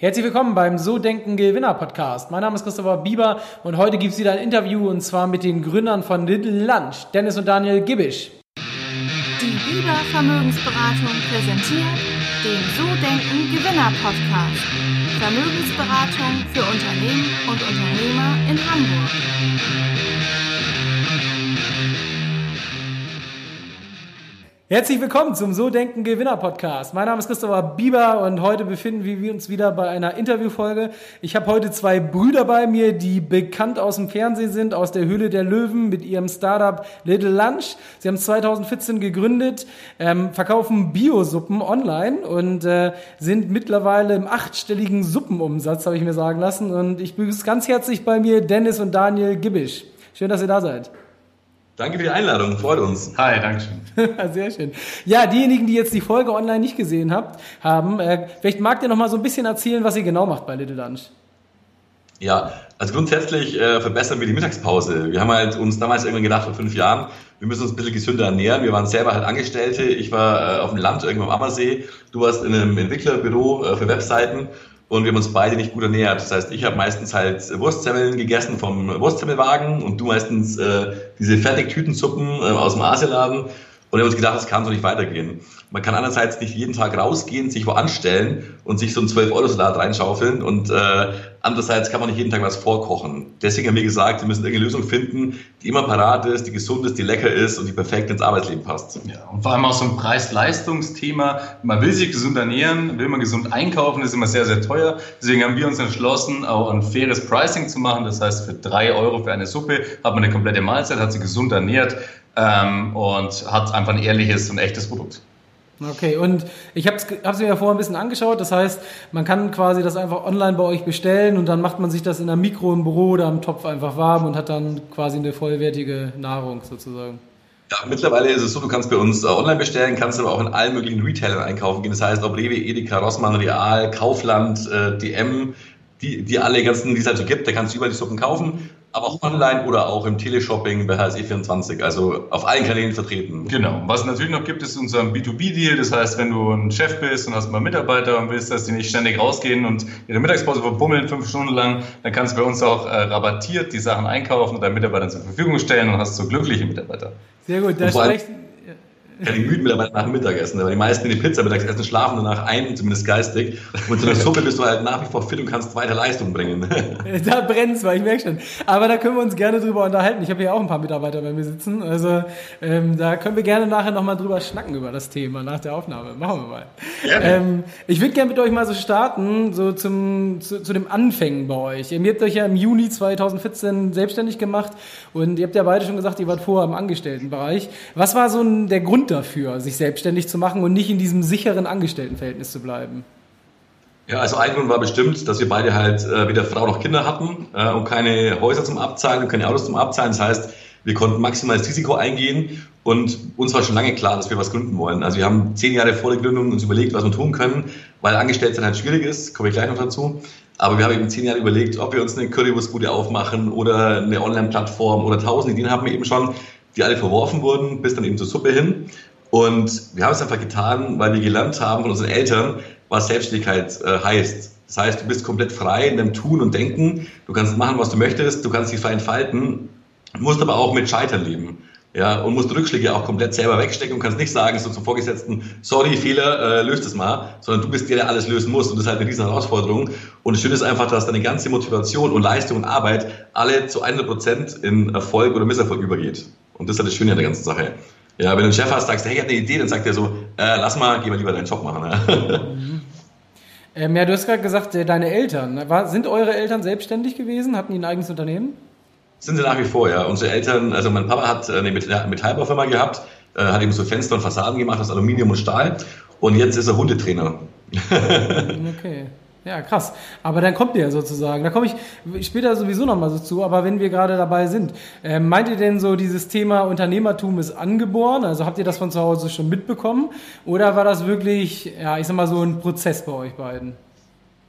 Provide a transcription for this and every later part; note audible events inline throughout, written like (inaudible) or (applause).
Herzlich willkommen beim So Denken Gewinner Podcast. Mein Name ist Christopher Bieber und heute gibt es wieder ein Interview und zwar mit den Gründern von Little Lunch, Dennis und Daniel Gibisch. Die Bieber Vermögensberatung präsentiert den So Denken Gewinner Podcast. Vermögensberatung für Unternehmen und Unternehmer in Hamburg. Herzlich willkommen zum So Denken Gewinner Podcast. Mein Name ist Christopher Bieber und heute befinden wir uns wieder bei einer Interviewfolge. Ich habe heute zwei Brüder bei mir, die bekannt aus dem Fernsehen sind, aus der Höhle der Löwen mit ihrem Startup Little Lunch. Sie haben 2014 gegründet, ähm, verkaufen Biosuppen online und äh, sind mittlerweile im achtstelligen Suppenumsatz, habe ich mir sagen lassen. Und ich begrüße ganz herzlich bei mir Dennis und Daniel Gibisch. Schön, dass ihr da seid. Danke für die Einladung, freut uns. Hi, danke schön. (laughs) Sehr schön. Ja, diejenigen, die jetzt die Folge online nicht gesehen habt, haben, äh, vielleicht mag ihr noch mal so ein bisschen erzählen, was ihr genau macht bei Little Lunch. Ja, also grundsätzlich äh, verbessern wir die Mittagspause. Wir haben halt uns damals irgendwann gedacht, vor fünf Jahren, wir müssen uns ein bisschen gesünder ernähren. Wir waren selber halt Angestellte. Ich war äh, auf dem Land irgendwo am Ammersee. Du warst in einem Entwicklerbüro äh, für Webseiten und wir haben uns beide nicht gut ernährt. Das heißt, ich habe meistens halt Wurstsemmeln gegessen vom Wurstsemmelwagen und du meistens äh, diese Fertigtütensuppen äh, aus dem Asialaden. Und wir haben uns gedacht, das kann so nicht weitergehen. Man kann einerseits nicht jeden Tag rausgehen, sich wo anstellen und sich so einen 12-Euro-Salat reinschaufeln und äh, andererseits kann man nicht jeden Tag was vorkochen. Deswegen haben wir gesagt, wir müssen irgendeine Lösung finden, die immer parat ist, die gesund ist, die lecker ist und die perfekt ins Arbeitsleben passt. Ja, und vor allem auch so ein Preis-Leistungs-Thema. Man will sich gesund ernähren, will man gesund einkaufen, das ist immer sehr, sehr teuer. Deswegen haben wir uns entschlossen, auch ein faires Pricing zu machen. Das heißt, für drei Euro für eine Suppe hat man eine komplette Mahlzeit, hat sich gesund ernährt ähm, und hat einfach ein ehrliches und echtes Produkt. Okay, und ich habe es mir ja vorher ein bisschen angeschaut. Das heißt, man kann quasi das einfach online bei euch bestellen und dann macht man sich das in einem Mikro im Büro oder am Topf einfach warm und hat dann quasi eine vollwertige Nahrung sozusagen. Ja, mittlerweile ist es so, du kannst bei uns äh, online bestellen, kannst aber auch in allen möglichen Retailern einkaufen gehen. Das heißt, ob Rewe, Edeka, Rossmann, Real, Kaufland, äh, DM, die, die alle ganzen, die es halt so gibt, da kannst du überall die Suppen kaufen aber auch online oder auch im Teleshopping bei HSE24, also auf allen Kanälen vertreten. Genau. Was es natürlich noch gibt, ist unser B2B-Deal. Das heißt, wenn du ein Chef bist und hast mal Mitarbeiter und willst, dass die nicht ständig rausgehen und ihre Mittagspause verbummeln fünf Stunden lang, dann kannst du bei uns auch äh, rabattiert die Sachen einkaufen und deinen Mitarbeitern zur Verfügung stellen und hast so glückliche Mitarbeiter. Sehr gut. Da spricht, keine müden Mitarbeiter nach dem Mittagessen, aber die meisten, die Pizza mittags essen, schlafen danach ein, zumindest geistig. Und so einer (laughs) Suppe bist du halt nach wie vor fit und kannst weiter Leistung bringen. (laughs) da brennt's, weil ich merke schon. Aber da können wir uns gerne drüber unterhalten. Ich habe hier auch ein paar Mitarbeiter bei mir sitzen. Also ähm, da können wir gerne nachher nochmal drüber schnacken über das Thema nach der Aufnahme. Machen wir mal. Ja. Ähm, ich würde gerne mit euch mal so starten, so zum, zu, zu dem Anfängen bei euch. Ihr habt euch ja im Juni 2014 selbstständig gemacht und ihr habt ja beide schon gesagt, ihr wart vorher im Angestelltenbereich. Was war so ein, der Grund dafür, sich selbstständig zu machen und nicht in diesem sicheren Angestelltenverhältnis zu bleiben? Ja, also ein Grund war bestimmt, dass wir beide halt äh, weder Frau noch Kinder hatten äh, und keine Häuser zum Abzahlen und keine Autos zum Abzahlen. Das heißt, wir konnten maximal das Risiko eingehen und uns war schon lange klar, dass wir was gründen wollen. Also wir haben zehn Jahre vor der Gründung uns überlegt, was wir tun können, weil Angestelltsein halt schwierig ist, komme ich gleich noch dazu. Aber wir haben eben zehn Jahre überlegt, ob wir uns eine Currywurstbude aufmachen oder eine Online-Plattform oder tausend Ideen haben wir eben schon, die alle verworfen wurden, bis dann eben zur Suppe hin. Und wir haben es einfach getan, weil wir gelernt haben von unseren Eltern, was Selbstständigkeit äh, heißt. Das heißt, du bist komplett frei in deinem Tun und Denken. Du kannst machen, was du möchtest. Du kannst dich frei entfalten. musst aber auch mit Scheitern leben. Ja, und musst Rückschläge auch komplett selber wegstecken und kannst nicht sagen, so zum Vorgesetzten, sorry, Fehler, äh, löst es mal, sondern du bist der, der alles lösen muss. Und das ist halt eine riesen Herausforderung. Und das Schöne ist einfach, dass deine ganze Motivation und Leistung und Arbeit alle zu 100 Prozent in Erfolg oder Misserfolg übergeht. Und das ist halt das Schöne an der ganzen Sache. Ja, wenn du einen Chef hast, sagst, hey, ich habe eine Idee, dann sagt er so, äh, lass mal, geh mal lieber deinen Job machen. Ne? Mhm. (laughs) Ähm, ja, du hast gerade gesagt, äh, deine Eltern. War, sind eure Eltern selbstständig gewesen? Hatten die ein eigenes Unternehmen? Sind sie nach wie vor, ja. Unsere Eltern, also mein Papa hat eine Metallbaufirma gehabt, äh, hat eben so Fenster und Fassaden gemacht aus Aluminium und Stahl und jetzt ist er Hundetrainer. (laughs) okay. Ja, krass. Aber dann kommt ihr sozusagen. Da komme ich später sowieso nochmal so zu, aber wenn wir gerade dabei sind, äh, meint ihr denn so, dieses Thema Unternehmertum ist angeboren? Also habt ihr das von zu Hause schon mitbekommen? Oder war das wirklich, ja, ich sag mal so ein Prozess bei euch beiden?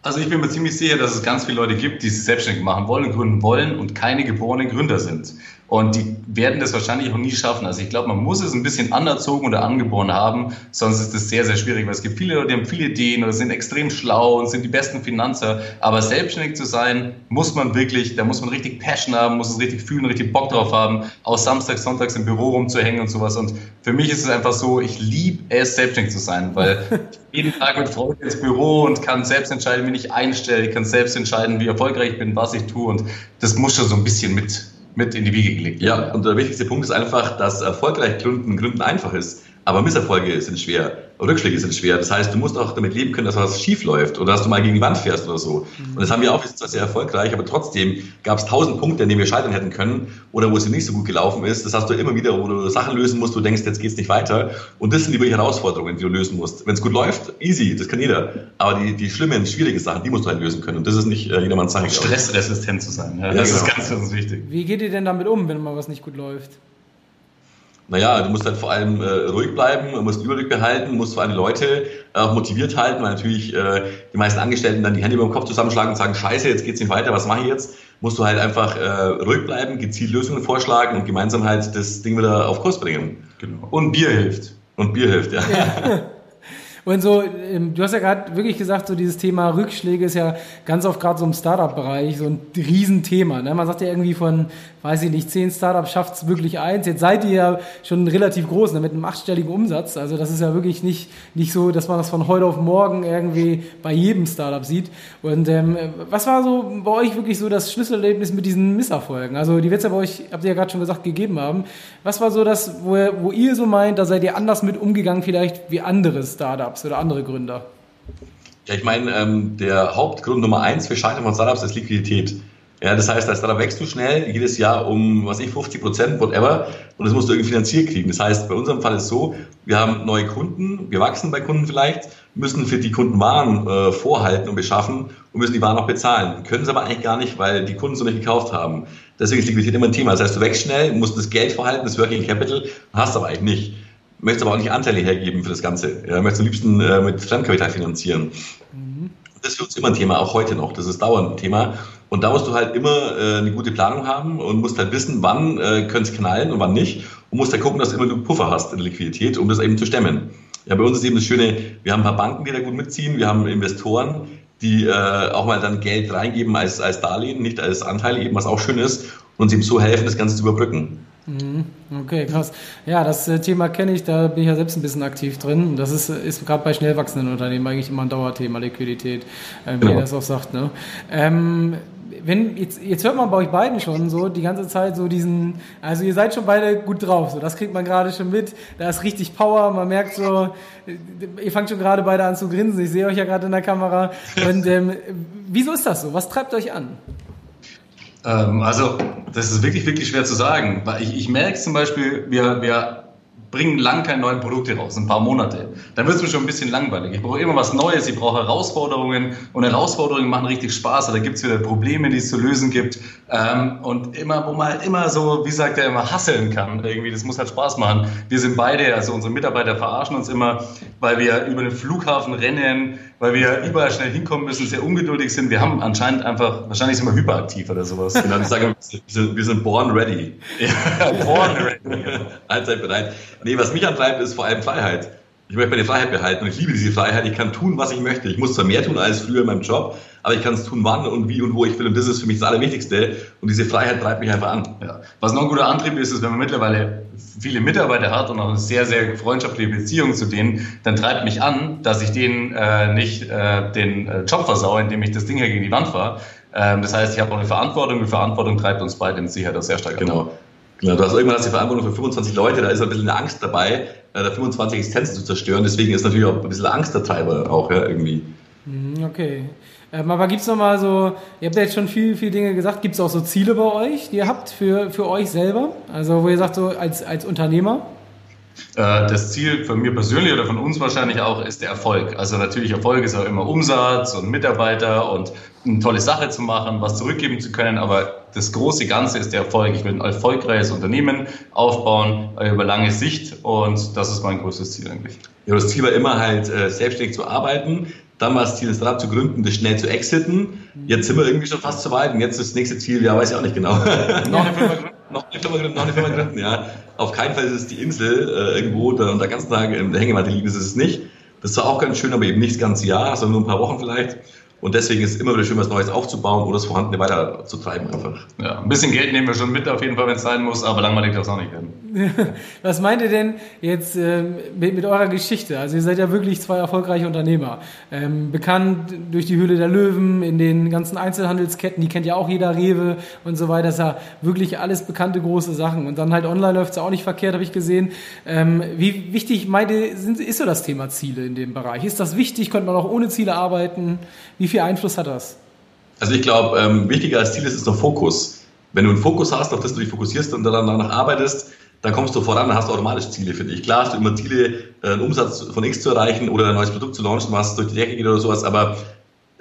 Also ich bin mir ziemlich sicher, dass es ganz viele Leute gibt, die sich selbstständig machen wollen und gründen wollen und keine geborenen Gründer sind. Und die werden das wahrscheinlich auch nie schaffen. Also ich glaube, man muss es ein bisschen anerzogen oder angeboren haben, sonst ist das sehr, sehr schwierig, weil es gibt viele Leute, die haben viele Ideen oder sind extrem schlau und sind die besten Finanzer. Aber selbstständig zu sein, muss man wirklich, da muss man richtig Passion haben, muss es richtig fühlen, richtig Bock drauf haben, aus Samstags, Sonntags im Büro rumzuhängen und sowas. Und für mich ist es einfach so, ich liebe es, selbstständig zu sein, weil (laughs) jeden Tag mit Freude ins Büro und kann selbst entscheiden, wen ich einstelle, ich kann selbst entscheiden, wie erfolgreich ich bin, was ich tue. Und das muss schon so ein bisschen mit mit in die Wiege gelegt. Ja, und der wichtigste Punkt ist einfach, dass erfolgreich gründen, gründen einfach ist. Aber Misserfolge sind schwer, Rückschläge sind schwer. Das heißt, du musst auch damit leben können, dass was schief läuft oder dass du mal gegen die Wand fährst oder so. Mhm. Und das haben wir auch, wir sind zwar sehr erfolgreich, aber trotzdem gab es tausend Punkte, an denen wir scheitern hätten können oder wo es nicht so gut gelaufen ist. Das hast du immer wieder, wo du Sachen lösen musst, du denkst, jetzt geht's nicht weiter. Und das sind die Herausforderungen, die du lösen musst. Wenn es gut läuft, easy, das kann jeder. Aber die, die schlimmen, schwierigen Sachen, die musst du halt lösen können. Und das ist nicht äh, jedermanns Sache. Stressresistent zu sein. Ja, das ja, genau. ist ganz, ganz wichtig. Wie geht ihr denn damit um, wenn mal was nicht gut läuft? Naja, du musst halt vor allem äh, ruhig bleiben, musst Überblick behalten, musst vor allem Leute auch motiviert halten, weil natürlich äh, die meisten Angestellten dann die Hände über den Kopf zusammenschlagen und sagen, scheiße, jetzt geht's nicht weiter, was mache ich jetzt? Musst du halt einfach äh, ruhig bleiben, gezielt Lösungen vorschlagen und gemeinsam halt das Ding wieder auf Kurs bringen. Genau. Und Bier hilft. Und Bier hilft, ja. ja. (laughs) Und so, ähm, du hast ja gerade wirklich gesagt, so dieses Thema Rückschläge ist ja ganz oft gerade so im Startup-Bereich so ein Riesenthema. Ne? Man sagt ja irgendwie von, weiß ich nicht, zehn Startups schafft es wirklich eins. Jetzt seid ihr ja schon relativ groß, ne? mit einem achtstelligen Umsatz. Also das ist ja wirklich nicht, nicht so, dass man das von heute auf morgen irgendwie bei jedem Startup sieht. Und ähm, was war so bei euch wirklich so das Schlüsselerlebnis mit diesen Misserfolgen? Also die wird es ja bei euch, habt ihr ja gerade schon gesagt, gegeben haben. Was war so das, wo, wo ihr so meint, da seid ihr anders mit umgegangen vielleicht wie andere Startups? Startups oder andere Gründer? Ja, ich meine, ähm, der Hauptgrund Nummer eins für Scheitern von Startups ist Liquidität. Ja, das heißt, als Startup wächst du schnell, jedes Jahr um, was ich, 50 Prozent, whatever, und das musst du irgendwie finanziert kriegen. Das heißt, bei unserem Fall ist es so, wir haben neue Kunden, wir wachsen bei Kunden vielleicht, müssen für die Kunden Waren äh, vorhalten und beschaffen und müssen die Waren auch bezahlen. Können es aber eigentlich gar nicht, weil die Kunden so nicht gekauft haben. Deswegen ist Liquidität immer ein Thema. Das heißt, du wächst schnell, musst das Geld vorhalten, das Working Capital, hast aber eigentlich nicht möchtest aber auch nicht Anteile hergeben für das Ganze. Ja, möchtest am liebsten äh, mit Fremdkapital finanzieren. Mhm. Das ist für uns immer ein Thema, auch heute noch. Das ist dauernd ein Thema. Und da musst du halt immer äh, eine gute Planung haben und musst halt wissen, wann äh, könnte es knallen und wann nicht. Und musst halt gucken, dass du immer du Puffer hast in Liquidität, um das eben zu stemmen. Ja, bei uns ist eben das Schöne, wir haben ein paar Banken, die da gut mitziehen, wir haben Investoren, die äh, auch mal dann Geld reingeben als, als Darlehen, nicht als Anteile, eben was auch schön ist, und uns eben so helfen, das Ganze zu überbrücken. Mhm. Okay, krass. Ja, das äh, Thema kenne ich, da bin ich ja selbst ein bisschen aktiv drin. Das ist, ist gerade bei schnell wachsenden Unternehmen eigentlich immer ein Dauerthema, Liquidität, äh, wie genau. ihr das auch sagt. Ne? Ähm, wenn, jetzt, jetzt hört man bei euch beiden schon so die ganze Zeit so diesen, also ihr seid schon beide gut drauf, so das kriegt man gerade schon mit, da ist richtig Power, man merkt so, ihr fangt schon gerade beide an zu grinsen, ich sehe euch ja gerade in der Kamera. Und ähm, wieso ist das so? Was treibt euch an? Ähm, also, das ist wirklich, wirklich schwer zu sagen. Weil ich, ich merke zum Beispiel, wir, wir bringen lang keine neuen Produkte raus, ein paar Monate. Dann wird es mir schon ein bisschen langweilig. Ich brauche immer was Neues, ich brauche Herausforderungen und Herausforderungen machen richtig Spaß. Da gibt es wieder Probleme, die es zu lösen gibt. Ähm, und immer, wo man halt immer so, wie sagt er immer, hasseln kann. Irgendwie, das muss halt Spaß machen. Wir sind beide, also unsere Mitarbeiter verarschen uns immer, weil wir über den Flughafen rennen, weil wir überall schnell hinkommen müssen, sehr ungeduldig sind. Wir haben anscheinend einfach, wahrscheinlich sind wir hyperaktiv oder sowas. Genau, ich sage, wir sind, wir sind born ready. Ja, born ready. (laughs) Allzeit bereit. Nee, was mich antreibt, ist vor allem Freiheit. Ich möchte meine Freiheit behalten und ich liebe diese Freiheit. Ich kann tun, was ich möchte. Ich muss zwar mehr tun als früher in meinem Job, aber ich kann es tun, wann und wie und wo ich will. Und das ist für mich das Allerwichtigste. Und diese Freiheit treibt mich einfach an. Ja. Was noch ein guter Antrieb ist, ist, wenn man mittlerweile viele Mitarbeiter hat und auch eine sehr, sehr freundschaftliche Beziehung zu denen, dann treibt mich an, dass ich denen äh, nicht äh, den äh, Job versaue, indem ich das Ding hier gegen die Wand fahre. Ähm, das heißt, ich habe auch eine Verantwortung. Die Verantwortung treibt uns beide mit Sicherheit auch sehr stark genau. an. Genau, du hast irgendwann hast die Verantwortung für 25 Leute, da ist ein bisschen eine Angst dabei, äh, da 25 Existenzen zu zerstören. Deswegen ist natürlich auch ein bisschen Angst der Treiber auch ja, irgendwie. Mhm, okay. Ähm, aber gibt es nochmal so, ihr habt ja jetzt schon viel, viel Dinge gesagt, gibt es auch so Ziele bei euch, die ihr habt für, für euch selber? Also wo ihr sagt, so als, als Unternehmer? Äh, das Ziel von mir persönlich oder von uns wahrscheinlich auch ist der Erfolg. Also natürlich Erfolg ist auch immer Umsatz und Mitarbeiter und eine tolle Sache zu machen, was zurückgeben zu können, aber das große Ganze ist der Erfolg. Ich will ein erfolgreiches Unternehmen aufbauen äh, über lange Sicht und das ist mein größtes Ziel eigentlich. Ja, das Ziel war immer halt äh, selbstständig zu arbeiten, Dann war das Ziel, ein Startup zu gründen, das schnell zu exiten. Jetzt sind wir irgendwie schon fast so weit und jetzt ist das nächste Ziel, ja, weiß ich auch nicht genau. noch eine (laughs) Firma gründen, noch eine Firma gründen, noch eine Firma gründen, ja. Auf keinen Fall ist es die Insel äh, irgendwo, da unter ganzen Tag in der Hängematte liegen, ist es nicht. Das ist zwar auch ganz schön, aber eben nicht das ganze Jahr, sondern nur ein paar Wochen vielleicht. Und deswegen ist es immer wieder schön, was Neues aufzubauen oder das Vorhandene weiter zu treiben einfach. Ja, ein bisschen Geld nehmen wir schon mit auf jeden Fall, wenn es sein muss, aber langweilig darf es auch nicht werden. (laughs) Was meint ihr denn jetzt ähm, mit, mit, eurer Geschichte? Also ihr seid ja wirklich zwei erfolgreiche Unternehmer. Ähm, bekannt durch die Höhle der Löwen, in den ganzen Einzelhandelsketten, die kennt ja auch jeder, Rewe und so weiter. Das ist ja wirklich alles bekannte große Sachen. Und dann halt online läuft es auch nicht verkehrt, habe ich gesehen. Ähm, wie wichtig meint ihr, sind, ist so das Thema Ziele in dem Bereich? Ist das wichtig? Könnte man auch ohne Ziele arbeiten? Wie viel Einfluss hat das? Also ich glaube, ähm, wichtiger als Ziel ist, ist noch Fokus. Wenn du einen Fokus hast, auf das du dich fokussierst und dann danach arbeitest, dann kommst du voran, dann hast du automatisch Ziele für dich. Klar hast du immer Ziele, äh, einen Umsatz von X zu erreichen oder ein neues Produkt zu launchen, was durch die Decke geht oder sowas, aber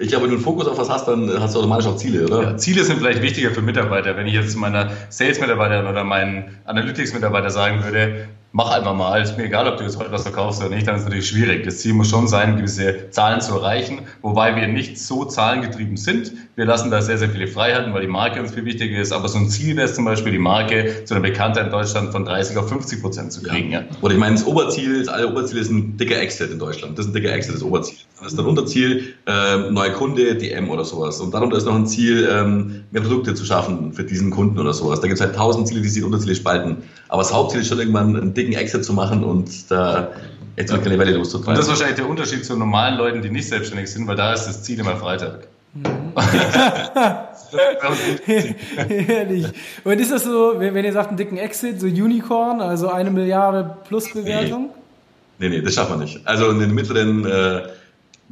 ich glaube, wenn du einen Fokus auf was hast, dann hast du automatisch auch Ziele, oder? Ja, Ziele sind vielleicht wichtiger für Mitarbeiter. Wenn ich jetzt meiner Sales-Mitarbeiter oder meinen Analytics-Mitarbeiter sagen würde, mach einfach mal, ist mir egal, ob du jetzt heute was verkaufst oder nicht, dann ist es natürlich schwierig. Das Ziel muss schon sein, gewisse Zahlen zu erreichen, wobei wir nicht so zahlengetrieben sind. Wir lassen da sehr, sehr viele Freiheiten, weil die Marke uns viel wichtiger ist. Aber so ein Ziel wäre es zum Beispiel, die Marke zu einer Bekanntheit in Deutschland von 30 auf 50 Prozent zu kriegen. Ja. Ja. Oder ich meine, das Oberziel, das alle Oberziel ist ein dicker Exit in Deutschland. Das ist ein dicker Exit, das Oberziel. Das ist ein Unterziel, äh, neue Kunde, DM oder sowas. Und darunter ist noch ein Ziel, ähm, mehr Produkte zu schaffen für diesen Kunden oder sowas. Da gibt es halt tausend Ziele, die sich Unterziele spalten. Aber das Hauptziel ist schon irgendwann ein dicken Exit zu machen und da jetzt mit keine Welle loszutreiben. Und das ist wahrscheinlich der Unterschied zu normalen Leuten, die nicht selbstständig sind, weil da ist das Ziel immer Freitag. (laughs) Ehrlich. Und ist das so, wenn, ihr sagt, einen dicken Exit, so Unicorn, also eine Milliarde plus Bewertung? Nee, nee, das schafft man nicht. Also einen mittleren. Äh,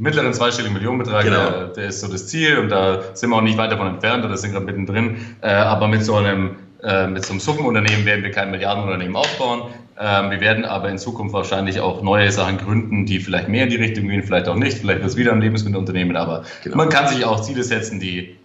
mittleren zweistelligen Millionenbetrag, genau. der, der, ist so das Ziel und da sind wir auch nicht weit davon entfernt oder sind gerade mittendrin. Äh, aber mit so einem äh, mit so einem Suppenunternehmen werden wir kein Milliardenunternehmen aufbauen. Ähm, wir werden aber in Zukunft wahrscheinlich auch neue Sachen gründen, die vielleicht mehr in die Richtung gehen, vielleicht auch nicht. Vielleicht wird es wieder ein Lebensmittelunternehmen, aber genau. man kann sich auch Ziele setzen, die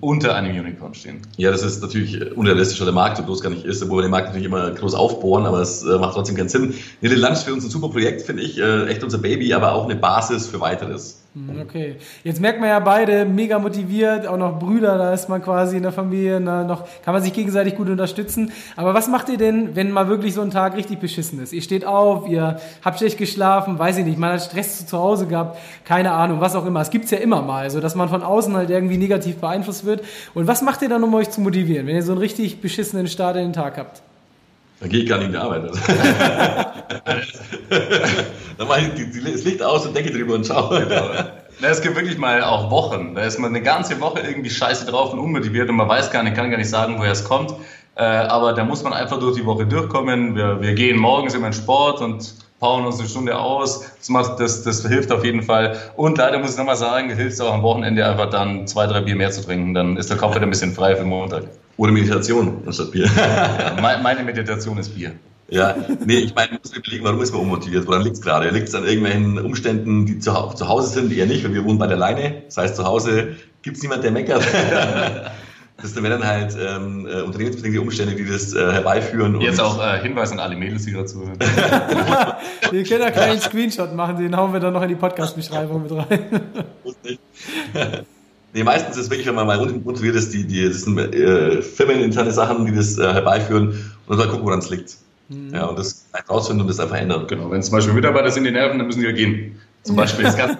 unter einem Unicorn stehen. Ja, das ist natürlich unrealistisch, weil der Markt groß gar nicht ist, obwohl wir den Markt natürlich immer groß aufbohren, aber es äh, macht trotzdem keinen Sinn. Nele Lunch für uns ein super Projekt, finde ich, äh, echt unser Baby, aber auch eine Basis für weiteres. Hm, okay. Jetzt merkt man ja beide mega motiviert, auch noch Brüder, da ist man quasi in der Familie, na, noch kann man sich gegenseitig gut unterstützen. Aber was macht ihr denn, wenn mal wirklich so ein Tag richtig beschissen ist? Ihr steht auf, ihr habt schlecht geschlafen, weiß ich nicht, man hat Stress zu Hause gehabt, keine Ahnung, was auch immer. Es gibt's ja immer mal, so dass man von außen halt irgendwie negativ beeinflusst wird. Und was macht ihr dann, um euch zu motivieren, wenn ihr so einen richtig beschissenen Start in den Tag habt? Dann gehe ich gar nicht in die Arbeit. Also. (laughs) dann mache ich das Licht aus und denke drüber und schaue. Genau. es gibt wirklich mal auch Wochen. Da ist man eine ganze Woche irgendwie scheiße drauf und unmotiviert und man weiß gar nicht, kann gar nicht sagen, woher es kommt. Äh, aber da muss man einfach durch die Woche durchkommen. Wir, wir gehen morgens immer in Sport und powern uns eine Stunde aus. Das, macht, das, das hilft auf jeden Fall. Und leider muss ich nochmal sagen, hilft auch am Wochenende einfach dann zwei, drei Bier mehr zu trinken. Dann ist der Kopf wieder ein bisschen frei für den Montag. Oder Meditation anstatt Bier. (laughs) meine Meditation ist Bier. Ja, nee, ich meine, muss überlegen, warum ist man unmotiviert? Woran liegt es gerade? Liegt es an irgendwelchen Umständen, die zu, zu Hause sind, eher nicht, weil wir wohnen bei der Leine. Das heißt, zu Hause gibt es niemand, der meckert. (laughs) Das wären dann halt ähm, äh, unternehmensbedingte Umstände, die das äh, herbeiführen. Jetzt auch äh, Hinweis an alle Mädels, die gerade zuhören. (laughs) wir können ja keinen Screenshot machen, den hauen wir dann noch in die Podcast-Beschreibung mit rein. Muss nicht. (laughs) Nee, meistens ist es wirklich, wenn man mal motiviert ist, die, die, das sind äh, firmeninterne Sachen, die das äh, herbeiführen und dann mal gucken, woran es liegt. Mhm. Ja, und das rausfinden und das einfach ändern. Genau, wenn zum Beispiel Mitarbeiter sind, die nerven, dann müssen die ja gehen. Zum Beispiel ist ganz,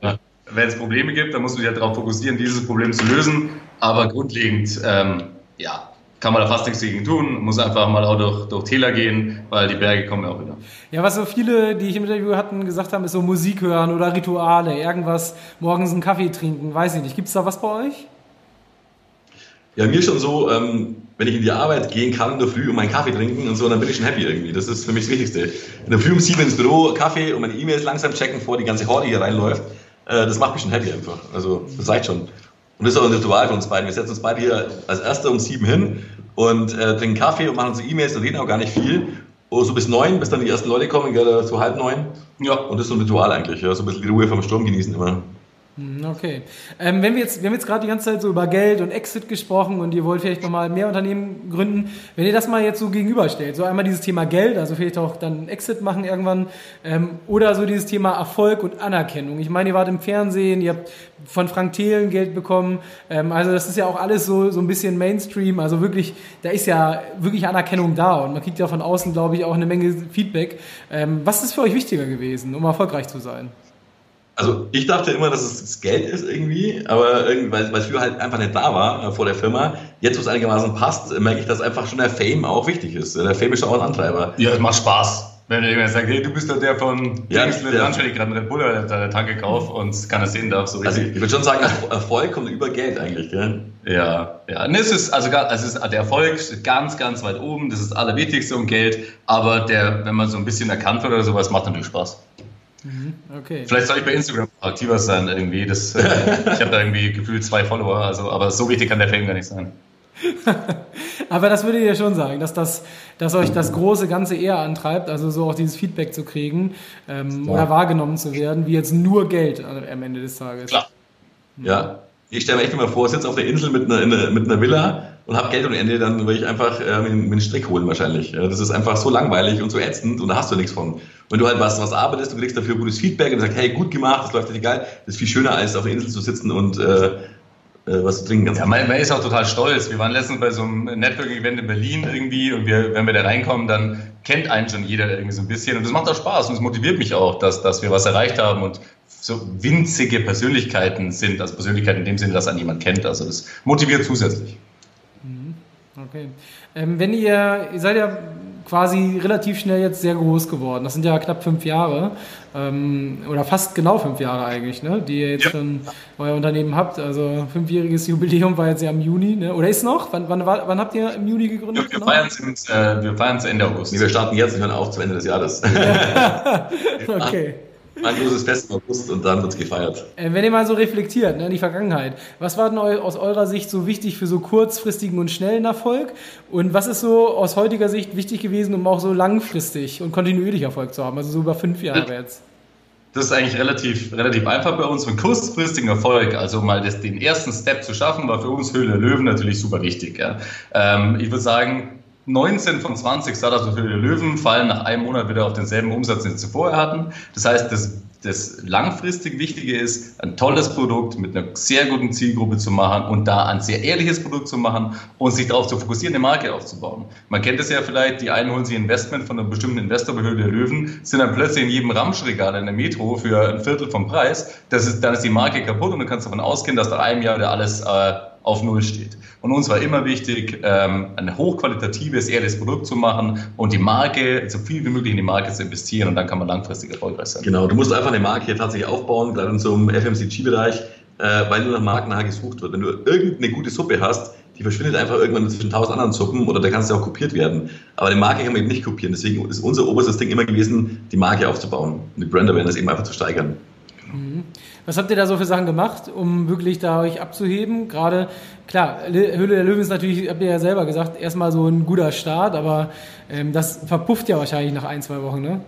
(laughs) wenn es Probleme gibt, dann musst du dich halt darauf fokussieren, dieses Problem zu lösen. Aber grundlegend, ähm, ja, kann man da fast nichts gegen tun, muss einfach mal auch durch, durch Täler gehen, weil die Berge kommen ja auch wieder. Ja, was so viele, die ich im Interview hatten, gesagt haben, ist so Musik hören oder Rituale, irgendwas, morgens einen Kaffee trinken, weiß ich nicht. Gibt es da was bei euch? Ja, mir schon so, ähm, wenn ich in die Arbeit gehen kann in der Früh und meinen Kaffee trinken und so, dann bin ich schon happy irgendwie. Das ist für mich das Wichtigste. In der Früh um sieben ins Büro, Kaffee und meine E-Mails langsam checken, bevor die ganze Horde hier reinläuft. Äh, das macht mich schon happy einfach. Also, das reicht schon. Und das ist auch ein Ritual für uns beiden. Wir setzen uns beide hier als Erster um sieben hin und äh, trinken Kaffee und machen unsere E-Mails und reden auch gar nicht viel. Oh, so bis neun, bis dann die ersten Leute kommen, so halb neun. Ja. Und das ist so ein Ritual eigentlich, ja. So ein bisschen die Ruhe vom Sturm genießen immer. Hm, okay. Ähm, wenn wir jetzt, wir haben jetzt gerade die ganze Zeit so über Geld und Exit gesprochen und ihr wollt vielleicht nochmal mehr Unternehmen gründen. Wenn ihr das mal jetzt so gegenüberstellt, so einmal dieses Thema Geld, also vielleicht auch dann Exit machen irgendwann, ähm, oder so dieses Thema Erfolg und Anerkennung. Ich meine, ihr wart im Fernsehen, ihr habt von Frank Thelen Geld bekommen, ähm, also das ist ja auch alles so, so ein bisschen Mainstream, also wirklich, da ist ja wirklich Anerkennung da und man kriegt ja von außen, glaube ich, auch eine Menge Feedback. Ähm, was ist für euch wichtiger gewesen, um erfolgreich zu sein? Also ich dachte immer, dass es das Geld ist irgendwie, aber irgendwie, weil, weil früher halt einfach nicht da war äh, vor der Firma. Jetzt, wo es einigermaßen passt, merke ich, dass einfach schon der Fame auch wichtig ist. Der Fame ist auch ein Antreiber. Ja, es macht Spaß. Wenn jemand sagt, hey, du bist doch der von Ja, Dings, stelle ich gerade einen Red Bull an der Tanke gekauft und kann das sehen darf. So Also richtig. ich würde schon sagen, Erfolg kommt über Geld eigentlich. Gell? Ja, ja. Und es ist, also, also es ist, der Erfolg steht ganz, ganz weit oben. Das ist das Allerwichtigste um Geld. Aber der, wenn man so ein bisschen erkannt wird oder sowas, macht natürlich Spaß. Okay. Vielleicht soll ich bei Instagram aktiver sein irgendwie. Das, äh, ich habe da irgendwie gefühlt zwei Follower. Also, aber so wichtig kann der Fame gar nicht sein. (laughs) Aber das würdet ihr schon sagen, dass, das, dass euch das große Ganze eher antreibt, also so auch dieses Feedback zu kriegen ähm, oder wahrgenommen zu werden, wie jetzt nur Geld am Ende des Tages. Klar. Ja. Ich stelle mir echt immer vor, ich sitze auf der Insel mit einer, in einer- mit einer Villa und habe Geld ohne Ende, dann würde ich einfach äh, mir, einen Strick holen wahrscheinlich. Ja, Das ist einfach so langweilig und so ätzend und da hast du nichts von. Wenn du halt was, was arbeitest, du kriegst dafür gutes Feedback und sagst, hey, gut gemacht, das läuft richtig geil, das ist viel schöner, als auf der Insel zu sitzen und äh, äh, was zu trinken. Ganz Ja, man, man ist auch total stolz. Wir waren letztens bei so einem Networking-Event in Berlin irgendwie und wir, wenn wir da reinkommen, dann kennt einen schon jeder irgendwie so ein bisschen und das macht auch Spaß und es motiviert mich auch, dass, dass wir was erreicht haben und so winzige Persönlichkeiten sind, also Persönlichkeiten in dem Sinne, dass einen jemand kennt. Also das motiviert zusätzlich. Okay. Ähm, wenn ihr, ihr seid ja quasi relativ schnell jetzt sehr groß geworden. Das sind ja knapp fünf Jahre ähm, oder fast genau fünf Jahre eigentlich, ne, die ihr jetzt Ja. schon euer Unternehmen habt. Also fünfjähriges Jubiläum war jetzt ja im Juni, ne? oder ist noch? Wann, wann, wann habt ihr im Juni gegründet? Wir, wir feiern es äh, wir Ende August. Nee, wir starten jetzt und hören auf zum Ende des Jahres. (laughs) (laughs) Okay. Ein großes Fest im August und dann wird's gefeiert. Äh, Wenn ihr mal so reflektiert, ne, in die Vergangenheit, was war denn aus eurer Sicht so wichtig für so kurzfristigen und schnellen Erfolg? Und was ist so aus heutiger Sicht wichtig gewesen, um auch so langfristig und kontinuierlich Erfolg zu haben? Also so über fünf Jahre jetzt. Das ist eigentlich relativ, relativ einfach bei uns. Für einen kurzfristigen Erfolg, also mal das, den ersten Step zu schaffen, war für uns Höhle der Löwen natürlich super wichtig. Ja. Ähm, ich würde sagen, 19 von 20 Startups auf Höhle der Löwen fallen nach einem Monat wieder auf denselben Umsatz, den sie vorher hatten. Das heißt, das, das langfristig Wichtige ist, ein tolles Produkt mit einer sehr guten Zielgruppe zu machen und da ein sehr ehrliches Produkt zu machen und sich darauf zu fokussieren, eine Marke aufzubauen. Man kennt es ja vielleicht, die einen holen sich Investment von einem bestimmten Investor bei Höhle der Löwen, sind dann plötzlich in jedem Ramschregal in der Metro für ein Viertel vom Preis. Das ist, dann ist die Marke kaputt und du kannst davon ausgehen, dass nach einem Jahr wieder alles äh, auf Null steht. Und uns war immer wichtig, ähm, ein hochqualitatives, ehrliches Produkt zu machen und die Marke, so viel wie möglich in die Marke zu investieren und dann kann man langfristig erfolgreich sein. Genau, du musst einfach eine Marke hier tatsächlich aufbauen, gerade in so einem FMCG-Bereich, äh, weil nur nach Marken nachher gesucht wird. Wenn du irgendeine gute Suppe hast, die verschwindet einfach irgendwann zwischen tausend anderen Suppen oder da kannst du auch kopiert werden. Aber eine Marke kann man eben nicht kopieren. Deswegen ist unser oberstes Ding immer gewesen, die Marke aufzubauen und die Brand Awareness eben einfach zu steigern. Was habt ihr da so für Sachen gemacht, um wirklich da euch abzuheben? Gerade, klar, Le- Höhle der Löwen ist natürlich, habt ihr ja selber gesagt, erstmal so ein guter Start, aber ähm, das verpufft ja wahrscheinlich nach ein, zwei Wochen, ne?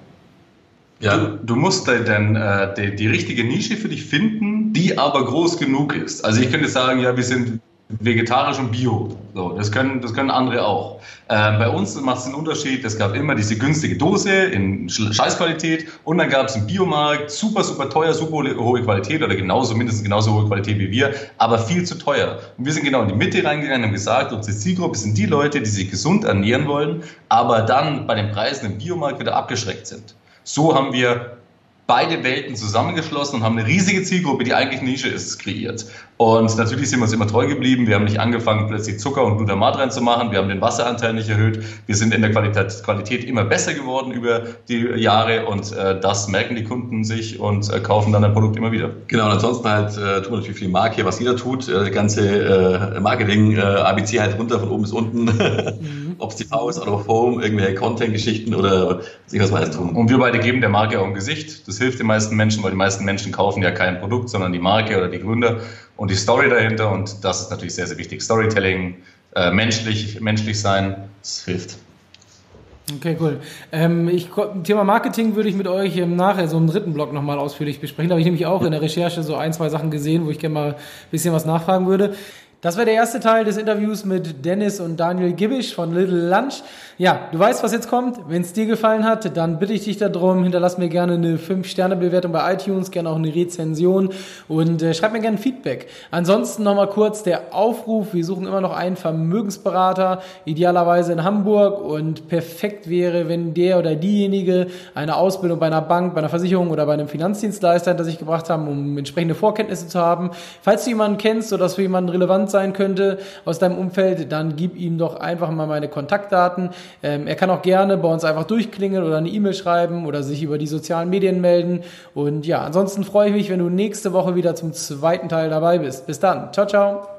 Du, du musst dann äh, die, die richtige Nische für dich finden, die aber groß genug ist. Also ich könnte sagen, ja, wir sind vegetarisch und bio. So, das können, das können andere auch. Äh, bei uns macht es einen Unterschied. Es gab immer diese günstige Dose in Sch- Scheißqualität und dann gab es einen Biomarkt, super, super teuer, super hohe Qualität oder genauso, mindestens genauso hohe Qualität wie wir, aber viel zu teuer. Und wir sind genau in die Mitte reingegangen und haben gesagt, unsere Zielgruppe sind die Leute, die sich gesund ernähren wollen, aber dann bei den Preisen im Biomarkt wieder abgeschreckt sind. So haben wir beide Welten zusammengeschlossen und haben eine riesige Zielgruppe, die eigentlich Nische ist, kreiert. Und natürlich sind wir uns immer treu geblieben. Wir haben nicht angefangen, plötzlich Zucker und Glutamat reinzumachen. Wir haben den Wasseranteil nicht erhöht. Wir sind in der Qualität, Qualität immer besser geworden über die Jahre und äh, das merken die Kunden sich und äh, kaufen dann ein Produkt immer wieder. Genau, und ansonsten halt äh, tun wir natürlich viel Marke, was jeder tut. Äh, das ganze äh, Marketing, äh, ABC halt runter von oben bis unten. (laughs) Ob es TV ist, out of home, irgendwelche Content-Geschichten oder sich was weiß tun. Und wir beide geben der Marke auch ein Gesicht. Das hilft den meisten Menschen, weil die meisten Menschen kaufen ja kein Produkt, sondern die Marke oder die Gründer und die Story dahinter. Und das ist natürlich sehr, sehr wichtig. Storytelling, äh, menschlich, menschlich sein, das hilft. Okay, cool. Ähm, ich, Thema Marketing würde ich mit euch ähm, nachher so im dritten Block nochmal ausführlich besprechen. Da habe ich nämlich auch in der Recherche so ein, zwei Sachen gesehen, wo ich gerne mal ein bisschen was nachfragen würde. Das war der erste Teil des Interviews mit Dennis und Daniel Gibbisch von Little Lunch. Ja, du weißt, was jetzt kommt. Wenn es dir gefallen hat, dann bitte ich dich darum, hinterlass mir gerne eine 5-Sterne-Bewertung bei iTunes, gerne auch eine Rezension und äh, schreib mir gerne Feedback. Ansonsten nochmal kurz der Aufruf. Wir suchen immer noch einen Vermögensberater, idealerweise in Hamburg und perfekt wäre, wenn der oder diejenige eine Ausbildung bei einer Bank, bei einer Versicherung oder bei einem Finanzdienstleister hinter sich gebracht haben, um entsprechende Vorkenntnisse zu haben. Falls du jemanden kennst oder dass für jemanden relevant sein könnte aus deinem Umfeld, dann gib ihm doch einfach mal meine Kontaktdaten. Ähm, er kann auch gerne bei uns einfach durchklingeln oder eine E-Mail schreiben oder sich über die sozialen Medien melden. Und ja, ansonsten freue ich mich, wenn du nächste Woche wieder zum zweiten Teil dabei bist. Bis dann. Ciao, ciao.